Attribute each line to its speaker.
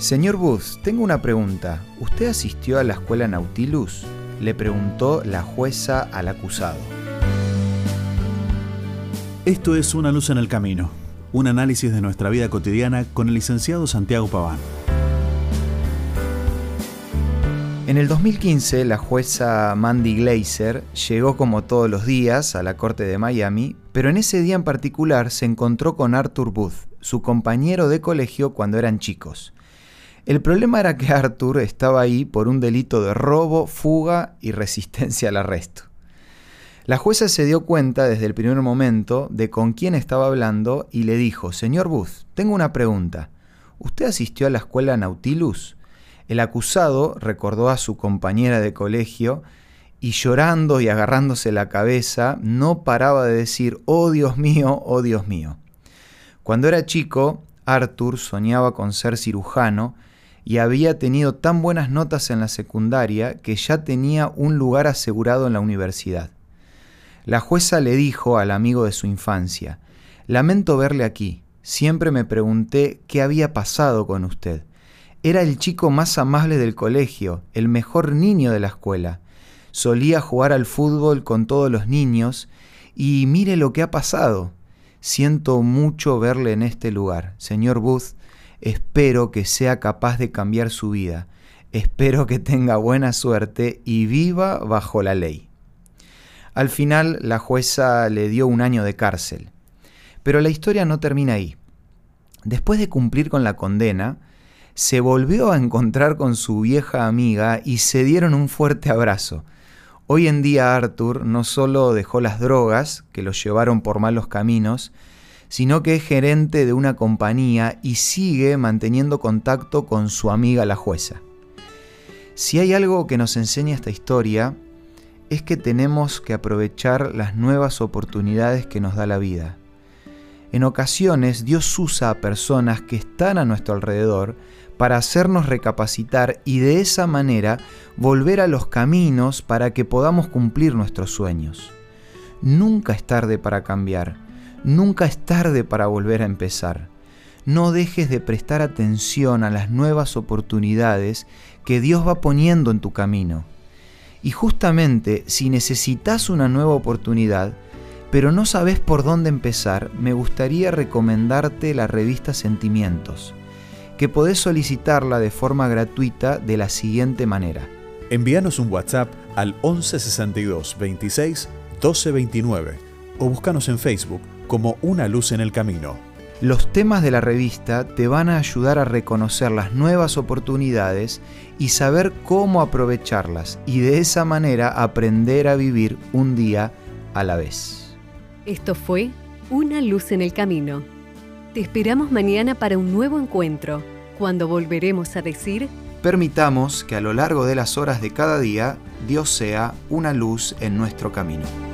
Speaker 1: Señor Booth, tengo una pregunta. ¿Usted asistió a la escuela Nautilus? Le preguntó la jueza al acusado.
Speaker 2: Esto es Una luz en el camino, un análisis de nuestra vida cotidiana con el licenciado Santiago Paván.
Speaker 1: En el 2015, la jueza Mandy Glazer llegó como todos los días a la corte de Miami, pero en ese día en particular se encontró con Arthur Booth, su compañero de colegio cuando eran chicos. El problema era que Arthur estaba ahí por un delito de robo, fuga y resistencia al arresto. La jueza se dio cuenta desde el primer momento de con quién estaba hablando y le dijo, Señor Booth, tengo una pregunta. ¿Usted asistió a la escuela Nautilus? El acusado recordó a su compañera de colegio y llorando y agarrándose la cabeza no paraba de decir, oh Dios mío, oh Dios mío. Cuando era chico, Arthur soñaba con ser cirujano y había tenido tan buenas notas en la secundaria que ya tenía un lugar asegurado en la universidad. La jueza le dijo al amigo de su infancia, lamento verle aquí, siempre me pregunté qué había pasado con usted. Era el chico más amable del colegio, el mejor niño de la escuela. Solía jugar al fútbol con todos los niños y mire lo que ha pasado. Siento mucho verle en este lugar. Señor Booth, espero que sea capaz de cambiar su vida. Espero que tenga buena suerte y viva bajo la ley. Al final la jueza le dio un año de cárcel. Pero la historia no termina ahí. Después de cumplir con la condena, se volvió a encontrar con su vieja amiga y se dieron un fuerte abrazo. Hoy en día Arthur no solo dejó las drogas, que lo llevaron por malos caminos, sino que es gerente de una compañía y sigue manteniendo contacto con su amiga la jueza. Si hay algo que nos enseña esta historia, es que tenemos que aprovechar las nuevas oportunidades que nos da la vida. En ocasiones Dios usa a personas que están a nuestro alrededor para hacernos recapacitar y de esa manera volver a los caminos para que podamos cumplir nuestros sueños. Nunca es tarde para cambiar, nunca es tarde para volver a empezar. No dejes de prestar atención a las nuevas oportunidades que Dios va poniendo en tu camino. Y justamente si necesitas una nueva oportunidad, pero no sabes por dónde empezar, me gustaría recomendarte la revista Sentimientos que podés solicitarla de forma gratuita de la siguiente manera.
Speaker 2: Envíanos un WhatsApp al 1162 26 1229 o búscanos en Facebook como Una Luz en el Camino.
Speaker 1: Los temas de la revista te van a ayudar a reconocer las nuevas oportunidades y saber cómo aprovecharlas y de esa manera aprender a vivir un día a la vez.
Speaker 3: Esto fue Una Luz en el Camino te esperamos mañana para un nuevo encuentro, cuando volveremos a decir...
Speaker 1: Permitamos que a lo largo de las horas de cada día Dios sea una luz en nuestro camino.